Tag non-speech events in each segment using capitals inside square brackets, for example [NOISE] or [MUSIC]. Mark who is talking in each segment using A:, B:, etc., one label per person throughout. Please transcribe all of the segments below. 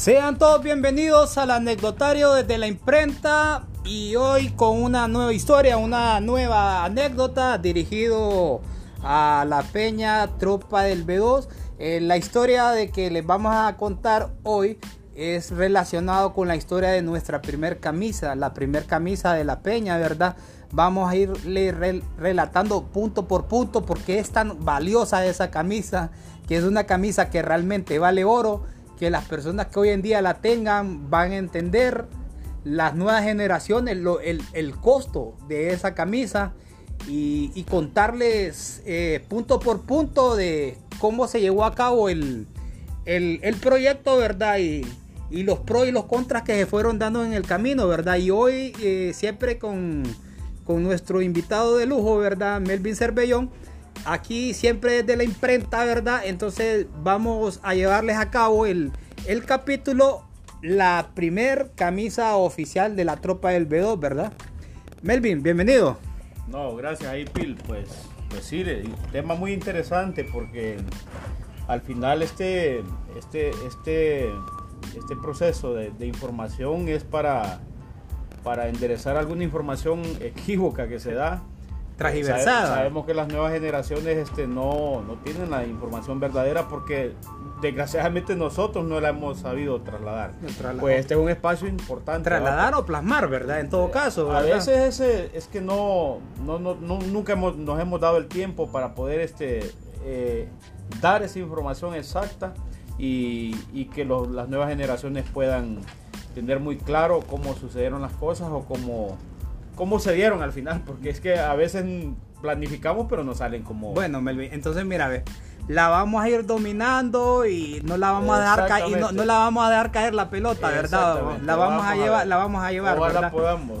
A: Sean todos bienvenidos al anecdotario desde la imprenta y hoy con una nueva historia, una nueva anécdota dirigido a la peña Tropa del B2. Eh, la historia de que les vamos a contar hoy es relacionado con la historia de nuestra primer camisa, la primer camisa de la peña, ¿verdad? Vamos a irle relatando punto por punto porque es tan valiosa esa camisa, que es una camisa que realmente vale oro que las personas que hoy en día la tengan van a entender las nuevas generaciones, el, costo de esa camisa y, contarles eh, punto por punto de cómo se llevó a cabo el, proyecto, ¿verdad? Y, los pros y los contras que se fueron dando en el camino, ¿verdad? Y hoy eh, siempre con, con nuestro invitado de lujo, ¿verdad? Melvin Cervellón aquí siempre es de la imprenta, ¿verdad? Entonces vamos a llevarles a cabo el, capítulo, la primer camisa oficial de la tropa del B2, ¿verdad? Melvin, bienvenido.
B: No, gracias ahí, Pil. Pues, pues sí, tema muy interesante porque al final este, este, este, este proceso de, de información es para, para enderezar alguna información equívoca que se da sabemos que las nuevas generaciones este, no, no tienen la información verdadera porque desgraciadamente nosotros no la hemos sabido trasladar. Pues este es un espacio importante.
A: Trasladar o plasmar, ¿verdad? En todo caso.
B: A veces ese, es que no, no, no, nunca hemos, nos hemos dado el tiempo para poder este, eh, dar esa información exacta y, y que las nuevas generaciones puedan tener muy claro cómo sucedieron las cosas o cómo cómo se dieron al final, porque es que a veces planificamos pero no salen como...
A: Bueno, Melvin, entonces mira, ve, la vamos a ir dominando y no la vamos a dejar caer, no, no, la vamos a dejar caer la pelota, ¿verdad? La vamos, a llevar, la vamos a llevar,
B: ¿verdad? podamos.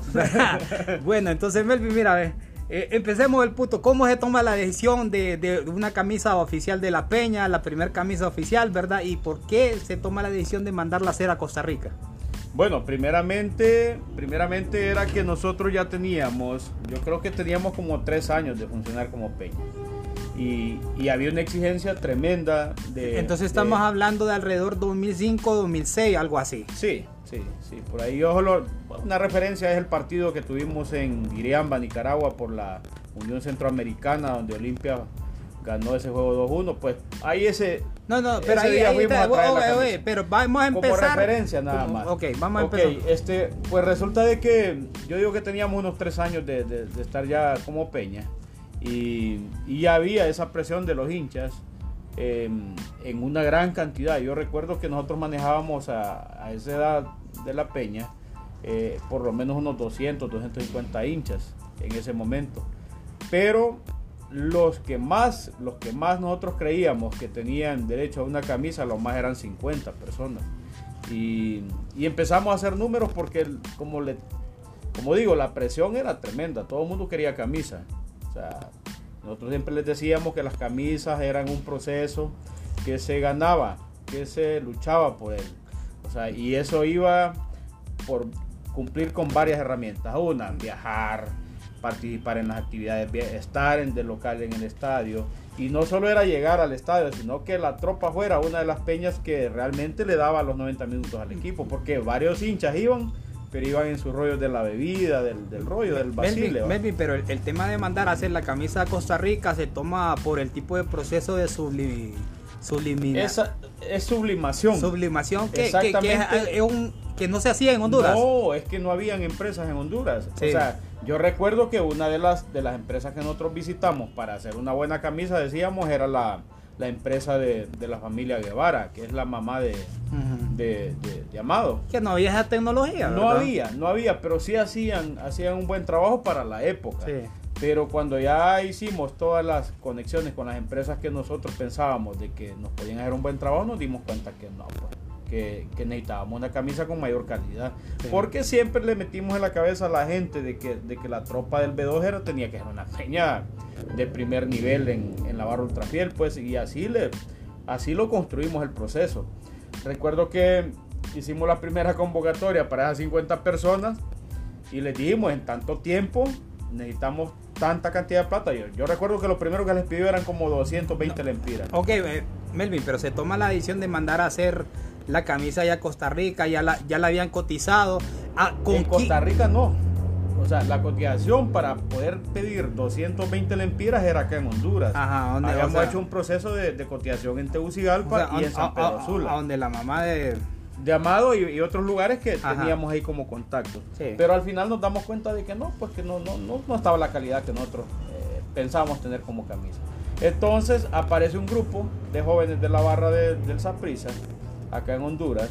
B: [LAUGHS]
A: bueno, entonces Melvin, mira, ve, eh, empecemos el punto. ¿Cómo se toma la decisión de, de, una camisa oficial de la Peña, la primera camisa oficial, verdad? ¿Y por qué se toma la decisión de mandarla a hacer a Costa Rica?
B: Bueno, primeramente, primeramente era que nosotros ya teníamos, yo creo que teníamos como tres años de funcionar como Peña. Y, había una exigencia tremenda de...
A: Entonces estamos hablando de alrededor 2005, 2006, algo así.
B: Sí, sí, sí. Por ahí una referencia es el partido que tuvimos en Iriamba, Nicaragua, por la Unión Centroamericana, donde Olimpia ganó ese juego 2-1, pues ahí ese...
A: No, no, pero ahí, ahí está, pero vamos a empezar...
B: Como referencia nada más.
A: Ok, vamos a empezar.
B: Este, pues resulta de que yo digo que teníamos unos tres años de, de, estar ya como Peña y, y, había esa presión de los hinchas em, en una gran cantidad. Yo recuerdo que nosotros manejábamos a, a esa edad de la Peña eh, por lo menos unos 200, 250 hinchas en ese momento. Pero los que más, los que más nosotros creíamos que tenían derecho a una camisa, los más eran 50 personas. Y, empezamos a hacer números porque, como, le, como digo, la presión era tremenda, todo el mundo quería camisa. Nosotros siempre les decíamos que las camisas eran un proceso que se ganaba, que se luchaba por él. O sea, y eso iba por cumplir con varias herramientas. Una, viajar, participar en las actividades, estar en de local en el estadio. Y no solo era llegar al estadio, sino que la tropa fuera una de las peñas que realmente le daba los 90 minutos al equipo, porque varios hinchas iban, pero iban en sus rollos de la bebida, del, del rollo, del vacile.
A: Melvin, pero el, tema de mandar a hacer la camisa a Costa Rica se toma por el tipo de proceso de sublimación.
B: Esa es sublimación.
A: Sublimación que, es, un, que no se hacía en Honduras.
B: No, es que no habían empresas en Honduras. O sea, yo recuerdo que una de las, de las empresas que nosotros visitamos para hacer una buena camisa, decíamos, era la, empresa de, la familia Guevara, que es la mamá de, de, Amado.
A: Que no había esa tecnología.
B: No había, no había, pero sí hacían, hacían un buen trabajo para la época. Pero cuando ya hicimos todas las conexiones con las empresas que nosotros pensábamos de que nos podían hacer un buen trabajo, nos dimos cuenta que no. Pues que, necesitábamos una camisa con mayor calidad. Porque siempre le metimos en la cabeza a la gente de que, de que la tropa del B2 tenía que ser una peña de primer nivel en, en la barra ultrafiel, pues, y así, le, así lo construimos el proceso. Recuerdo que hicimos la primera convocatoria para esas 50 personas y les dijimos en tanto tiempo necesitamos tanta cantidad de plata. Yo, yo recuerdo que lo primero que les pidió eran como 220 lempiras.
A: Ok, eh, Melvin, pero se toma la decisión de mandar a hacer la camisa ya Costa Rica, ya la, ya la habían cotizado.
B: Ah, en Costa Rica no. O sea, la cotización para poder pedir 220 lempiras era acá en Honduras. Ajá, donde, Habíamos hecho un proceso de, cotización en Tegucigalpa y en San Pedro Sula.
A: donde la mamá de
B: de Amado y, otros lugares que teníamos ahí como contacto. Pero al final nos damos cuenta de que no, pues que no, no, no, estaba la calidad que nosotros eh, pensábamos tener como camisa. Entonces aparece un grupo de jóvenes de la barra del Saprissa, acá en Honduras.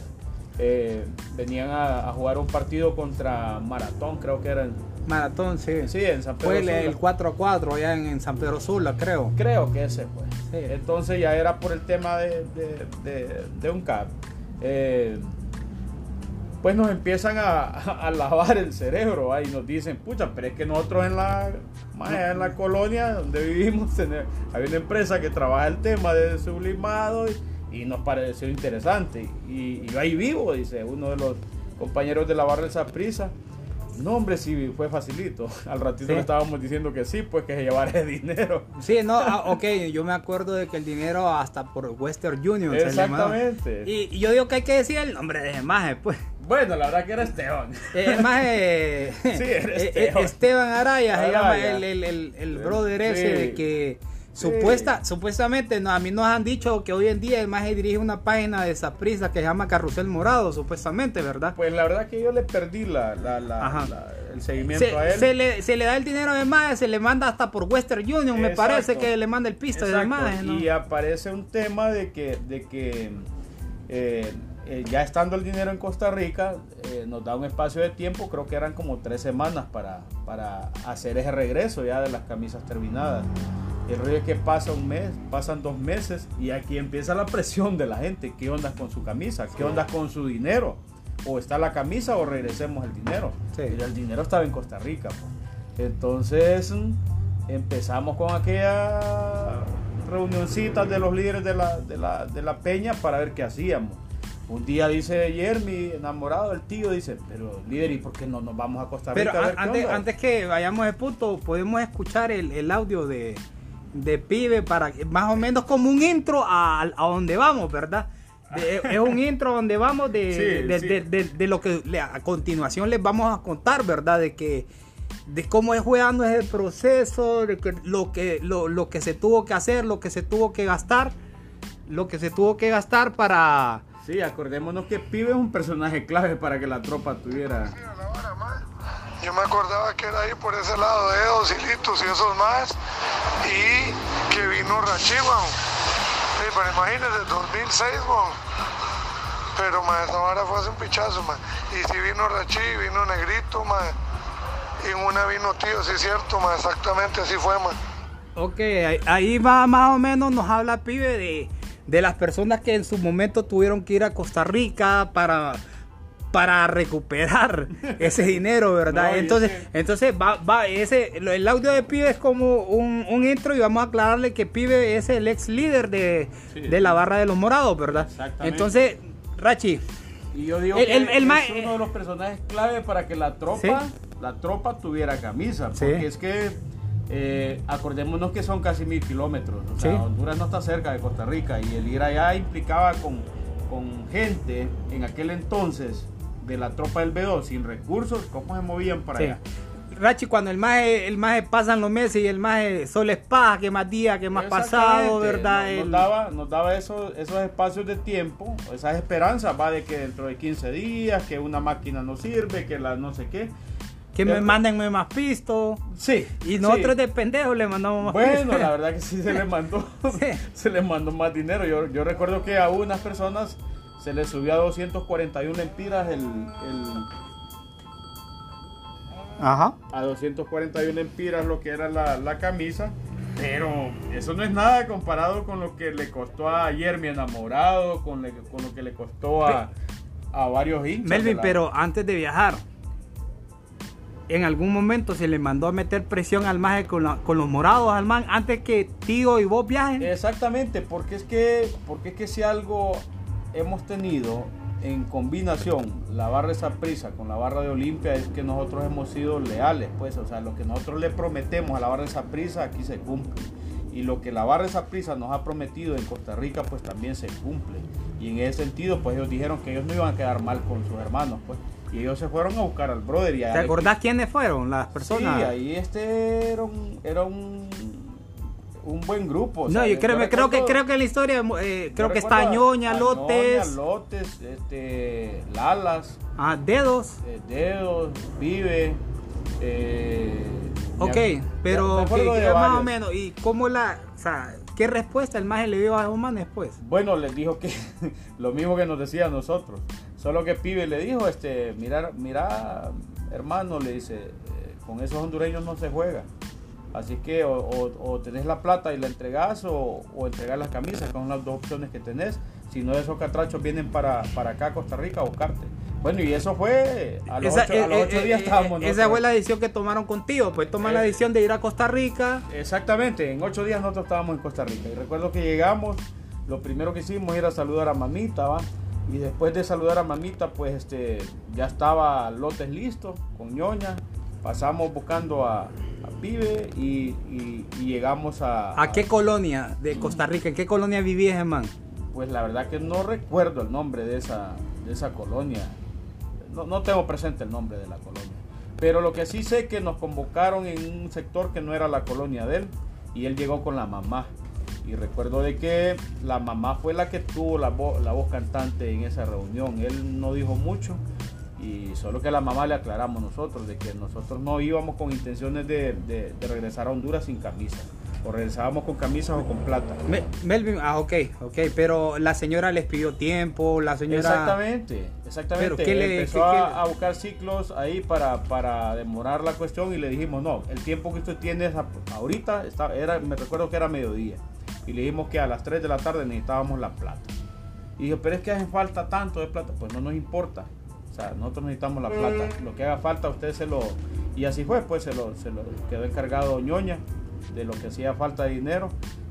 B: Eh, venían a, jugar un partido contra Maratón, creo que era en
A: Maratón, sí.
B: Sí, en San Pedro
A: Fue el 4 a 4 allá en, San Pedro Sula, creo.
B: Creo que ese fue. Entonces ya era por el tema de, de un CAP. Eh, pues nos empiezan a, [LAUGHS] lavar el cerebro y nos dicen, pucha, pero es que nosotros en la, en la colonia donde vivimos [LAUGHS] hay una empresa que trabaja el tema de sublimado y, nos pareció interesante. Y, yo ahí vivo, dice uno de los compañeros de la barra de prisa no, hombre, sí, fue facilito. [LAUGHS] Al ratito le estábamos diciendo que sí, pues que se llevara el dinero.
A: Sí, no, ah, ok, yo me acuerdo de que el dinero hasta por Western Union
B: Exactamente.
A: y, yo digo que hay que decir el nombre de Maje, pues.
B: Bueno, la verdad que era Esteban.
A: Eh, Maje. [LAUGHS] sí, era eh, eh, Esteban. Esteban Araya, se llama el, el, el, brother ese de que Supuesta, Supuestamente no, a mí nos han dicho que hoy en día el maje dirige una página de prisa que se llama Carrusel Morado, supuestamente, ¿verdad?
B: Pues la verdad que yo le perdí la, el seguimiento
A: se,
B: a él.
A: Se le, se le da el dinero de maje, se le manda hasta por Western Union, me parece que le manda el pista de maje.
B: Y aparece un tema de que, de que eh, eh, ya estando el dinero en Costa Rica, eh, nos da un espacio de tiempo, creo que eran como tres semanas para, para hacer ese regreso ya de las camisas terminadas. El rollo es que pasa un mes, pasan dos meses y aquí empieza la presión de la gente. ¿Qué onda con su camisa? ¿Qué onda con su dinero? O está la camisa o regresemos el dinero. El dinero estaba en Costa Rica. Entonces empezamos con aquella reunioncita de los líderes de la, de la, peña para ver qué hacíamos. Un día dice Jeremy, enamorado del tío, dice, pero líder, ¿y por qué no nos vamos a Costa Rica?
A: Pero antes, antes que vayamos de punto, podemos escuchar el audio de, de pibe para más o menos como un intro a, a donde vamos, ¿verdad? es un intro donde vamos de, de, lo que a continuación les vamos a contar, ¿verdad? De que de cómo es jugando ese proceso, de que lo que lo, lo, que se tuvo que hacer, lo que se tuvo que gastar, lo que se tuvo que gastar para
B: Sí, acordémonos que Pibe es un personaje clave para que la tropa tuviera
C: yo me acordaba que era ahí por ese lado de Edos, Litos y esos más. Y que vino Rachi, Sí, pero imagínense, 2006, Pero más esa vara fue hace un pichazo, man. Y si vino Rachi, vino Negrito, man. Y en una vino tío, sí es cierto, man. Exactamente así fue, man.
A: Ok, ahí va más o menos, nos habla pibe de, de las personas que en su momento tuvieron que ir a Costa Rica para para recuperar [LAUGHS] ese dinero, ¿verdad? entonces, entonces va, va, ese, el audio de Pibe es como un, intro y vamos a aclararle que Pibe es el ex líder de, la barra de los morados, ¿verdad? Exactamente. Entonces, Rachi.
B: Y yo digo que es uno de los personajes clave para que la tropa, la tropa tuviera camisa, porque es que eh, acordémonos que son casi mil kilómetros, o sea, Honduras no está cerca de Costa Rica y el ir allá implicaba con, con gente en aquel entonces de la tropa del B2 sin recursos, ¿cómo se movían para allá?
A: Rachi, cuando el maje, el maje pasan los meses y el maje solo es que más día, que más pasado, ¿verdad?
B: Nos, daba, nos daba esos, esos espacios de tiempo, esas esperanzas, va de que dentro de 15 días, que una máquina no sirve, que la no sé qué.
A: Que me manden más pisto.
B: Sí.
A: Y nosotros de pendejos le mandamos más
B: Bueno, la verdad que sí se le mandó, [LAUGHS] [LAUGHS] se le mandó más dinero. Yo, yo recuerdo que a unas personas se le subió a 241 lempiras el,
A: Ajá.
B: A 241 lempiras lo que era la, camisa. Pero eso no es nada comparado con lo que le costó a ayer mi enamorado, con, con lo que le costó a, a varios hinchas.
A: Melvin, pero antes de viajar, en algún momento se le mandó a meter presión al maje con, con los morados al man antes que tío y vos viajen.
B: Exactamente, porque es que, porque es que si algo hemos tenido en combinación la barra de prisa con la barra de Olimpia es que nosotros hemos sido leales, pues, o sea, lo que nosotros le prometemos a la barra de prisa aquí se cumple. Y lo que la barra de prisa nos ha prometido en Costa Rica, pues también se cumple. Y en ese sentido, pues ellos dijeron que ellos no iban a quedar mal con sus hermanos, pues. Y ellos se fueron a buscar al brother. Y
A: ¿Te acordás quiénes fueron las personas?
B: Sí, ahí este era un, era un, un buen grupo.
A: No, yo creo, yo creo que creo que la historia eh, creo que está Ñoña, Lotes,
B: Lotes, este, Lalas,
A: ah, Dedos,
B: eh, Dedos, Vive, eh,
A: Ok, pero más o menos, ¿y cómo la, o sea, qué respuesta el maje le dio a Oman después?
B: Bueno, les dijo que [LAUGHS] lo mismo que nos decía a nosotros, solo que Pibe le dijo, este, mira, mira, hermano, le dice, eh, con esos hondureños no se juega. Así que o, tenés la plata y la entregás o, o entregás las camisas, son las dos opciones que tenés. Si no, esos catrachos vienen para, para acá, Costa Rica, a buscarte. Bueno, y eso fue a los, ocho, eh, eh, días
A: eh, estábamos. esa fue la decisión que tomaron contigo, pues toman la decisión de ir a Costa Rica.
B: Exactamente, en ocho días nosotros estábamos en Costa Rica. Y recuerdo que llegamos, lo primero que hicimos era saludar a mamita, ¿va? Y después de saludar a mamita, pues este, ya estaba lotes listo, con ñoña. Pasamos buscando a, Pibe y, llegamos a...
A: ¿A qué colonia de Costa Rica? ¿En qué colonia vivías, hermano?
B: Pues la verdad que no recuerdo el nombre de esa, de esa colonia no, tengo presente el nombre de la colonia. Pero lo que sí sé que nos convocaron en un sector que no era la colonia de él y él llegó con la mamá. Y recuerdo de que la mamá fue la que tuvo la, la voz cantante en esa reunión. Él no dijo mucho y solo que a la mamá le aclaramos nosotros de que nosotros no íbamos con intenciones de, de regresar a Honduras sin camisa o regresábamos con camisas o con plata.
A: Melvin, ah, ok, ok, pero la señora les pidió tiempo, la señora...
B: Exactamente, exactamente. ¿Pero le, Empezó a, buscar ciclos ahí para, para demorar la cuestión y le dijimos, no, el tiempo que usted tiene ahorita, está, era, me recuerdo que era mediodía, y le dijimos que a las 3 de la tarde necesitábamos la plata. Y dijo, pero es que hace falta tanto de plata, pues no nos importa. Sea, nosotros necesitamos la plata. Lo que haga falta, usted se lo... Y así fue, pues se lo, se lo quedó encargado ñoña de lo que hacía falta de dinero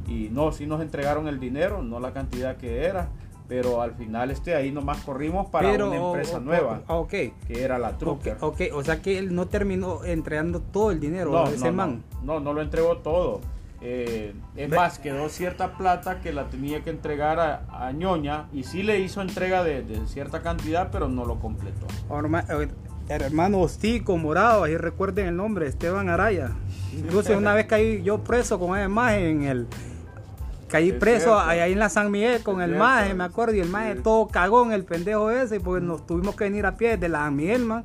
B: y no, si nos entregaron el dinero, no la cantidad que era, pero al final este ahí nomás corrimos para una empresa nueva,
A: que
B: era la Trooper.
A: Okay, o sea que él no terminó entregando todo el dinero
B: no, ese man. No, no, lo entregó todo. Eh, es más, quedó cierta plata que la tenía que entregar a, ñoña y sí le hizo entrega de, cierta cantidad, pero no lo completó.
A: Eh, hermano Ostico Morado, ahí recuerden el nombre, Esteban Araya. Incluso una vez caí yo preso con esa imagen en el. Caí preso ahí en la San Miguel con el maje, me acuerdo, y el maje todo cagó en el pendejo ese, porque nos tuvimos que venir a pie de la San Miguel, man.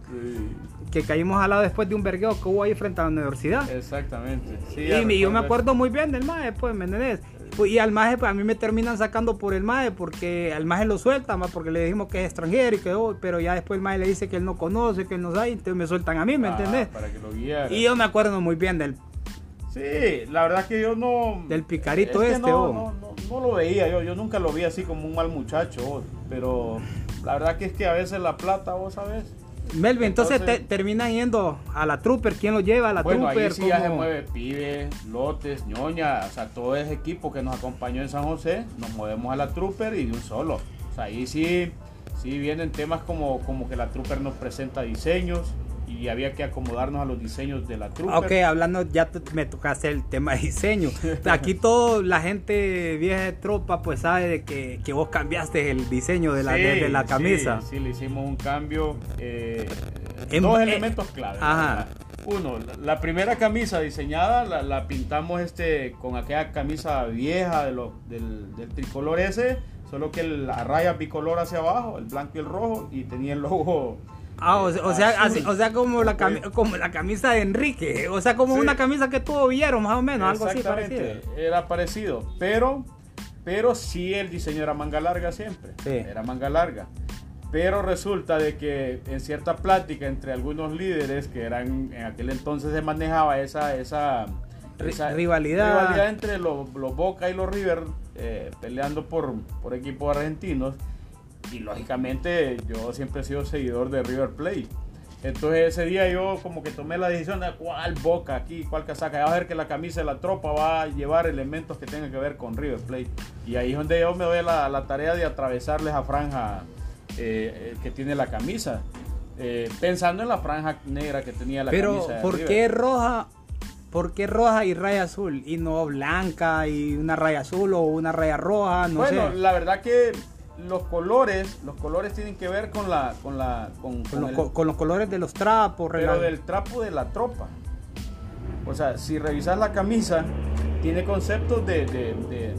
A: Que caímos al lado después de un vergueo que hubo ahí frente a la universidad.
B: Exactamente.
A: y yo me acuerdo muy bien del maje, pues, ¿me entendés? Pues, y al maje, pues a mí me terminan sacando por el maje porque al maje lo suelta, más porque le dijimos que es extranjero y que, oh, pero ya después el maje le dice que él no conoce, que él no sabe, entonces me sueltan a mí, ¿me ah, entendés?
B: Para que lo guiara.
A: Y yo me acuerdo muy bien del.
B: Sí, la verdad que yo no.
A: Del picarito este,
B: no, no, no, lo veía, yo, yo nunca lo vi así como un mal muchacho, pero la verdad que es que a veces la plata, vos sabes
A: Melvin, entonces, terminan yendo a la Trooper. ¿Quién lo lleva a la
B: bueno,
A: Trooper?
B: Ahí sí ya se mueve Pibe, Lotes, Ñoña, o sea, todo ese equipo que nos acompañó en San José, nos movemos a la Trooper y de un solo. O sea, ahí sí, sí vienen temas como, como que la Trooper nos presenta diseños, y había que acomodarnos a los diseños de la trupa.
A: Ok, hablando, ya me tocaste el tema de diseño. [LAUGHS] Aquí toda la gente vieja de tropa pues sabe de que, que vos cambiaste el diseño de la, de, la camisa.
B: Sí, le hicimos un cambio. Eh, dos eh, elementos clave. Ajá. Uno, la primera camisa diseñada la, la, pintamos este con aquella camisa vieja de lo, del, del tricolor ese, solo que la raya bicolor hacia abajo, el blanco y el rojo, y tenía el logo
A: Ah, o, sea, o sea como la, como la camisa de Enrique, o sea, como una camisa que tuvo Villero, más o menos, algo así parecido.
B: Era parecido, pero, pero sí el diseño era manga larga siempre, era manga larga. Pero resulta de que en cierta plática entre algunos líderes que eran, en aquel entonces se manejaba esa, esa,
A: rivalidad.
B: entre los, Boca y los River eh, peleando por, por equipos argentinos y lógicamente yo siempre he sido seguidor de River Plate. Entonces ese día yo como que tomé la decisión de cuál boca aquí, cuál casaca. Va a ver que la camisa de la tropa va a llevar elementos que tengan que ver con River Plate. Y ahí es donde yo me doy la, la tarea de atravesarle esa franja eh, eh, que tiene la camisa. Eh, pensando en la franja negra que tenía la
A: camisa.
B: Pero
A: ¿por qué roja? ¿Por qué roja y raya azul? Y no blanca y una raya azul o una raya roja, no
B: bueno, la verdad que los colores, los colores tienen que ver con la, con la,
A: con, con, los, con los, colores de los trapos,
B: pero del trapo de la tropa. O sea, si revisas la camisa, tiene conceptos de,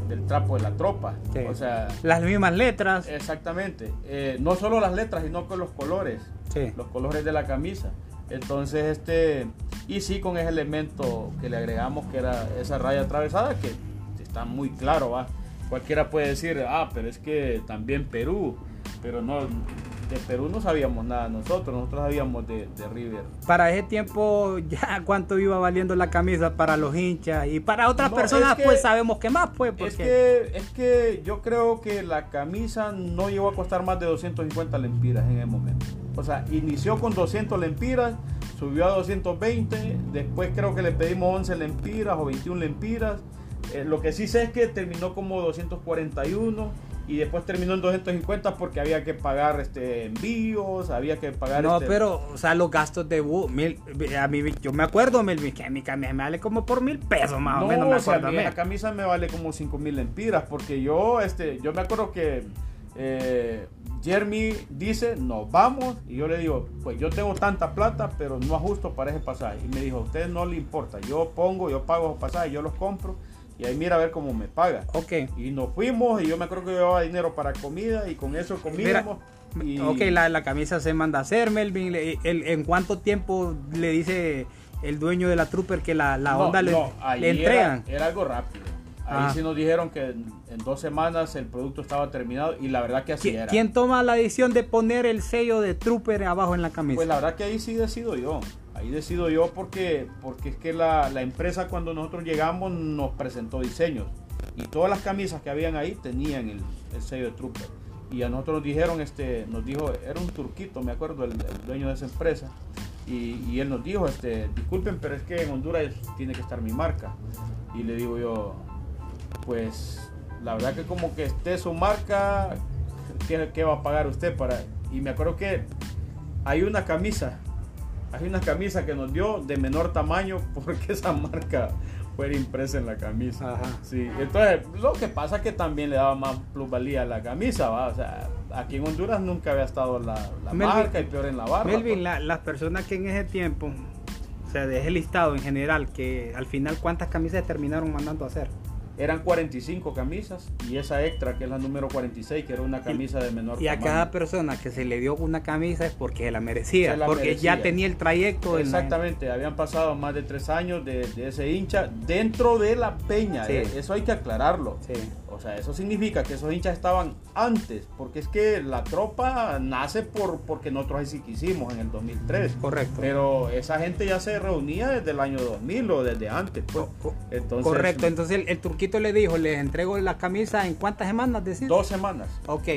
B: del trapo de la tropa. O sea,
A: las mismas letras.
B: Exactamente. Eh, no solo las letras, sino con los colores. Los colores de la camisa. Entonces, este, y sí con ese elemento que le agregamos, que era esa raya atravesada, que está muy claro, va. Cualquiera puede decir, ah, pero es que también Perú, pero no, de Perú no sabíamos nada nosotros, nosotros sabíamos de, River.
A: Para ese tiempo, [LAUGHS] ya cuánto iba valiendo la camisa para los hinchas y para otras personas, pues sabemos que más, pues.
B: Es, que, es que yo creo que la camisa no llegó a costar más de 250 lempiras en el momento. O sea, inició con 200 lempiras, subió a 220, después creo que le pedimos 11 lempiras o 21 lempiras. Eh, lo que sí sé es que terminó como 241 y después terminó en 250 porque había que pagar este envíos, había que pagar
A: No,
B: este
A: pero o sea, los gastos de bus, mil, a mí yo me acuerdo Melvin que mi camisa me vale como por mil pesos más o menos, me
B: acuerdo. la camisa me vale como 5 mil empiras porque yo este yo me acuerdo que eh, Jeremy dice, nos vamos. Y yo le digo, pues yo tengo tanta plata, pero no ajusto para ese pasaje. Y me dijo, a usted no le importa. Yo pongo, yo pago los pasajes, yo los compro y ahí mira a ver cómo me paga.
A: Ok.
B: Y nos fuimos y yo me acuerdo que llevaba dinero para comida y con eso comíamos. y...
A: Ok, la, camisa se manda a hacer, Melvin. ¿En cuánto tiempo le dice el dueño de la Trooper que la, onda le, entregan?
B: Era, algo rápido. Ahí ah. sí nos dijeron que en, dos semanas el producto estaba terminado y la verdad que así era.
A: ¿Quién toma la decisión de poner el sello de Trooper abajo en la camisa?
B: Pues la verdad que ahí sí decido yo. Ahí decido yo porque, porque es que la, empresa cuando nosotros llegamos nos presentó diseños y todas las camisas que habían ahí tenían el, sello de Trooper. Y a nosotros nos dijeron, este, nos dijo, era un turquito, me acuerdo, el, dueño de esa empresa. Y, él nos dijo, este, disculpen, pero es que en Honduras tiene que estar mi marca. Y le digo yo, pues la verdad que como que esté su marca, ¿qué, qué va a pagar usted para? Y me acuerdo que hay una camisa hay una camisa que nos dio de menor tamaño [LAUGHS] porque esa marca fue impresa en la camisa. Sí, entonces lo que pasa es que también le daba más plusvalía a la camisa, ¿va? O sea, aquí en Honduras nunca había estado la, marca y peor en la barra.
A: Melvin, pues. las personas que en ese tiempo, o sea, de ese listado en general, que al final cuántas camisas terminaron mandando a hacer
B: eran 45 camisas y esa extra que es la número 46 que era una camisa de menor
A: y a cada persona que se le dio una camisa es porque la merecía porque ya tenía el trayecto
B: exactamente habían pasado más de tres años de, ese hincha dentro de la peña eh, eso hay que aclararlo. Sí. O sea, eso significa que esos hinchas estaban antes, porque es que la tropa nace por porque nosotros así quisimos en el 2003.
A: Correcto.
B: Pero esa gente ya se reunía desde el año 2000 o desde antes. Pues.
A: Entonces, Correcto, entonces el, turquito le dijo, les entrego la camisa en cuántas semanas, decís?
B: Dos semanas.
A: Ok.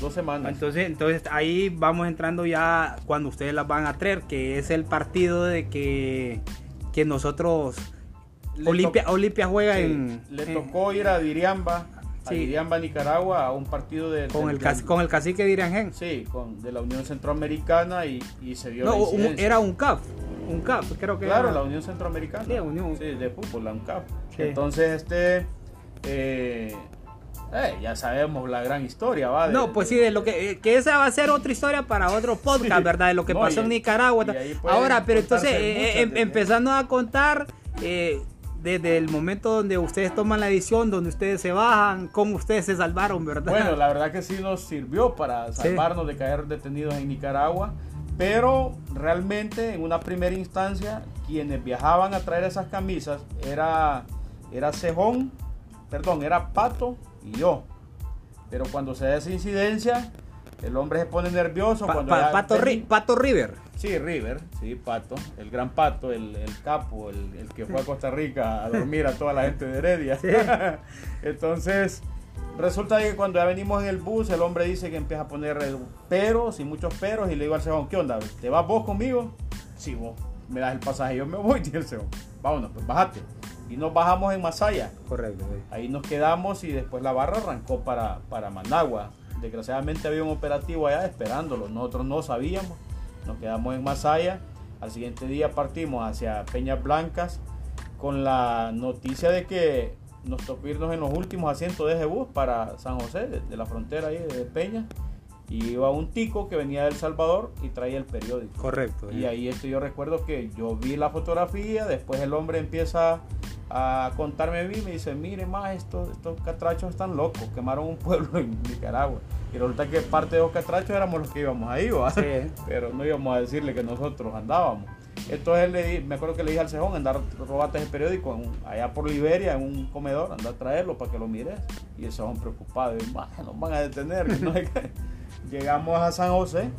B: Dos semanas.
A: Entonces, entonces ahí vamos entrando ya cuando ustedes las van a traer, que es el partido de que, que nosotros... Olimpia, Olimpia juega en...
B: Le tocó ir a Diriamba sí. a Nicaragua, a un partido de...
A: Con, el, con el cacique de Iriangén.
B: Sí, con, de la Unión Centroamericana y, se dio
A: no, era un CAF, un CAF, creo que
B: Claro, la Unión Centroamericana.
A: Sí, Unión.
B: Sí, de fútbol, la UNCAF. Entonces, este... Eh, eh, ya sabemos la gran historia, ¿va?
A: no, pues sí, de lo que, eh, que esa va a ser otra historia para otro podcast, ¿verdad? De lo que pasó en Nicaragua. Ahora, pero entonces, em, empezando a contar, eh, desde el momento donde ustedes toman la edición, donde ustedes se bajan, cómo ustedes se salvaron, ¿verdad?
B: Bueno, la verdad que sí nos sirvió para salvarnos de caer detenidos en Nicaragua, pero realmente en una primera instancia quienes viajaban a traer esas camisas era, era Cejón, perdón, era Pato y yo. Pero cuando se da esa incidencia, el hombre se pone nervioso. cuando
A: Pato, Pato River.
B: Sí, River, sí, Pato, el gran Pato, el, capo, el, que fue a Costa Rica a dormir a toda la gente de Heredia. [LAUGHS] Entonces, resulta que cuando ya venimos en el bus, el hombre dice que empieza a poner peros y muchos peros y le digo al segundo, ¿qué onda? ¿Te vas vos conmigo? Sí, vos me das el pasaje, yo me voy, [LAUGHS] dice el segundo. Vámonos, pues bájate. Y nos bajamos en Masaya.
A: Correcto.
B: Ahí nos quedamos y después la barra arrancó para, para Managua. Desgraciadamente había un operativo allá esperándolo, nosotros no sabíamos nos quedamos en Masaya. Al siguiente día partimos hacia Peñas Blancas con la noticia de que nos tocó en los últimos asientos de ese bus para San José, de, de la frontera ahí de Peña. Y iba un tico que venía de El Salvador y traía el periódico.
A: Correcto.
B: Y ahí esto yo recuerdo que yo vi la fotografía, después el hombre empieza a contarme a mí, me dice, mire más, estos, estos catrachos están locos, quemaron un pueblo en Nicaragua. Y resulta que parte de los catrachos éramos los que íbamos ahí.
A: Sí.
B: pero no íbamos a decirle que nosotros andábamos. Entonces le di- me acuerdo que le dije al cejón, andar, robate ese periódico en un- allá por Liberia, en un comedor, anda a traerlo para que lo mires. Y el cejón preocupado, y, "Ma, nos van a detener. que no sé qué". Llegamos a San José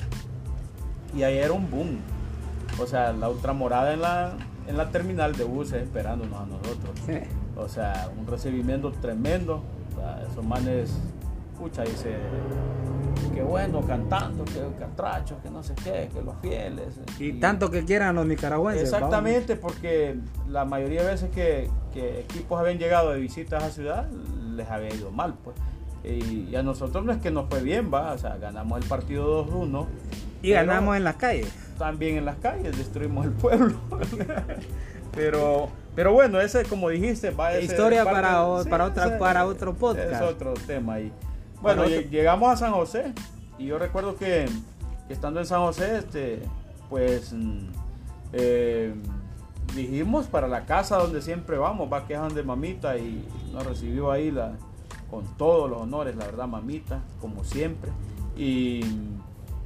B: y ahí era un boom. O sea, la ultramorada en la, en la terminal de buses esperándonos a nosotros.
A: Sí.
B: O sea, un recibimiento tremendo. O sea, esos manes, escucha, dice, qué bueno cantando, que catrachos, que no sé qué, que los fieles.
A: Y tanto que quieran los nicaragüenses.
B: Exactamente, porque la mayoría de veces que, que equipos habían llegado de visita a esa ciudad, les había ido mal, pues. Y, a nosotros no es que nos fue bien, va, o sea, ganamos el partido 2-1.
A: vamos. Y ganamos en las calles.
B: También en las calles, destruimos el pueblo. [LAUGHS] pero, pero bueno, ese, como dijiste, va a ser
A: Historia
B: parte-
A: para o- para otra-
B: ese
A: para otro podcast.
B: Es otro tema ahí. Bueno,
A: otro-
B: llegamos a San José y yo recuerdo que, que estando en San José, este, pues mm, eh, dijimos para la casa donde siempre vamos, va que es donde mamita y nos recibió ahí la, con todos los honores, la verdad, mamita, como siempre. Y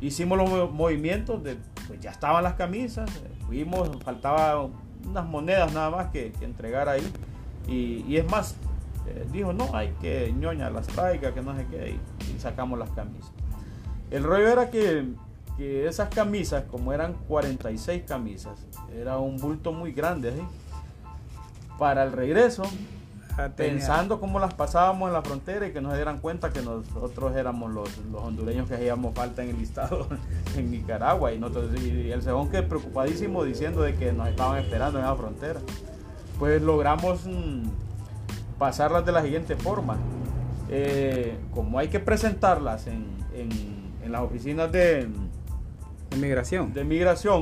B: hicimos los mo- movimientos, de, pues ya estaban las camisas, eh, fuimos, faltaba unas monedas nada más que, entregar ahí. Y, es más, eh, dijo, no, hay que ñoña las traiga, que no sé qué, y, y sacamos las camisas. El rollo era que, que esas camisas, como eran 46 camisas, era un bulto muy grande. ¿sí? Para el regreso, pensando cómo las pasábamos en la frontera y que nos dieran cuenta que nosotros éramos los, los hondureños que hacíamos falta en el listado [LAUGHS] en Nicaragua y, nosotros, y el segundo que preocupadísimo diciendo de que nos estaban esperando en la frontera. Pues logramos mm, pasarlas de la siguiente forma. Eh, como hay que presentarlas en, en- en las oficinas de,
A: Inmigración.
B: de migración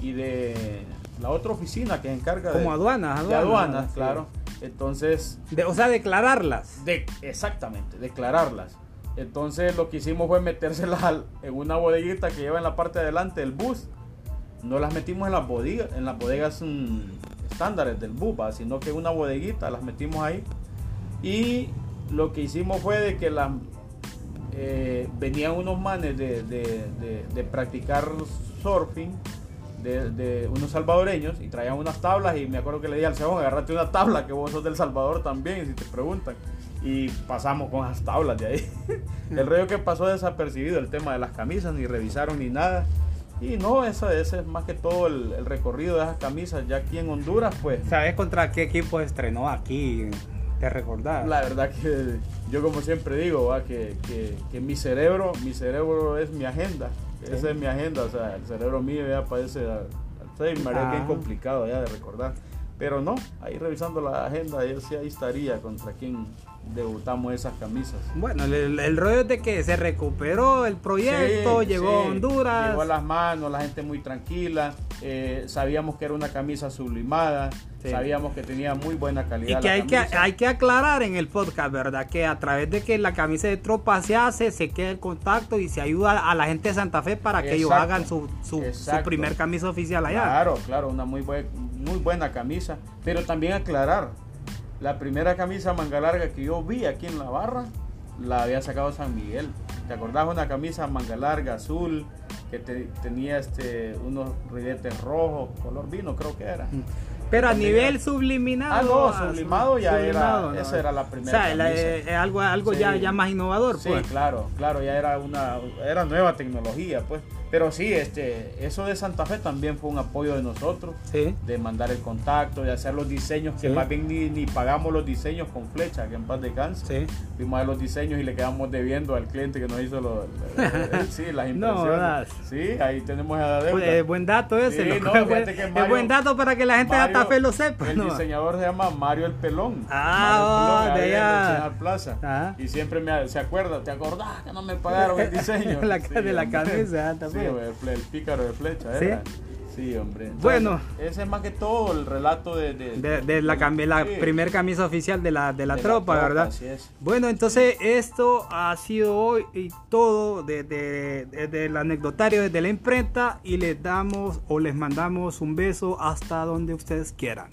B: y de la otra oficina que se encarga de,
A: Como aduanas,
B: de
A: aduanas,
B: aduanas,
A: sí.
B: claro. Entonces,
A: De- o sea, declararlas.
B: de, exactamente, declararlas. Entonces lo que hicimos fue metérselas en una bodeguita que lleva en la parte de adelante del bus. No las metimos en las bodegas, en las bodegas mm, estándares del bus, ¿va? sino que en una bodeguita las metimos ahí. Y lo que hicimos fue de que las eh, venían unos manes de, de- de- de practicar surfing, de, de unos salvadoreños, y traían unas tablas. Y me acuerdo que le dije al cebón, agarrate una tabla, que vos sos del Salvador también, si te preguntan. Y pasamos con esas tablas de ahí. [LAUGHS] el rollo que pasó desapercibido, el tema de las camisas, ni revisaron ni nada. Y no, eso, ese es más que todo el, el recorrido de esas camisas. Ya aquí en Honduras, pues
A: ¿Sabes contra qué equipo estrenó aquí? ¿Te recordás?
B: La verdad que yo como siempre digo, ¿va? Que, que- que mi cerebro, mi cerebro es mi agenda. Esa es mi agenda, o sea, el cerebro mío ya parece al Alzheimer, es bien
A: Ah.
B: complicado ya de recordar. Pero no, ahí revisando la agenda, yo sí ahí estaría contra quien debutamos esas camisas.
A: Bueno, el, el rollo es de que se recuperó el proyecto,
B: Sí,
A: llegó
B: sí,
A: a Honduras.
B: Llegó a las manos, la gente muy tranquila. eh, sabíamos que era una camisa sublimada.
A: Sí.
B: Sabíamos que tenía muy buena
A: Y
B: calidad.
A: que
B: la
A: hay, que hay que aclarar en el podcast, ¿verdad? Que a través de que la camisa de tropa se hace, se queda el contacto y se ayuda a la gente de Santa Fe para que ellos hagan su, su, su primer camisa oficial allá.
B: Claro, claro, una muy, buen- muy buena camisa. Pero también aclarar, la primera camisa manga larga que yo vi aquí en la barra, la había sacado San Miguel. ¿Te acordás? Una camisa manga larga, azul, que te- tenía este, unos ribetes rojos, color vino creo que era.
A: Pero a nivel
B: era-
A: sublimado.
B: Ah, no, sublimado ya
A: sublimado,
B: era,
A: no.
B: esa era la
A: O
B: primera
A: sea, la- eh, eh, algo, algo
B: Sí.
A: ya, ya más innovador,
B: Sí,
A: pues.
B: claro, claro, ya era una era nueva tecnología, pues. Pero sí, este, eso de Santa Fe también fue un apoyo de nosotros,
A: Sí.
B: de mandar el contacto, de hacer los diseños, que
A: Sí.
B: más bien ni, ni pagamos los diseños con flecha, que en paz descanse.
A: Sí.
B: Fuimos a los diseños y le quedamos debiendo al cliente que nos hizo los, sí, las [LAUGHS] impresiones. sí, ahí tenemos a deuda.
A: Pues, eh, buen dato ese.
B: Sí, no,
A: es, [LAUGHS]
B: que
A: es
B: Mario-
A: buen dato para que la gente de Santa Fe lo sepa.
B: El
A: ¿no?
B: diseñador se llama Mario el Pelón.
A: Ah,
B: Mario el Pelón,
A: de allá.
B: Plaza.
A: Ajá.
B: Y siempre me, se acuerda, ¿te acordás que no me pagaron el diseño? [LAUGHS]
A: La- de la ah,
B: Sí, el, el pícaro de flecha,
A: ¿Sí?
B: era. Sí, hombre. Entonces,
A: Bueno.
B: Ese es más que todo el relato de... De,
A: De, de la, la
B: sí,
A: primer camisa oficial de la, de la
B: de
A: tropa, ¿verdad?
B: Así es.
A: Bueno, entonces esto ha sido hoy y todo desde de, de- el anecdotario desde la imprenta y les damos o les mandamos un beso hasta donde ustedes quieran.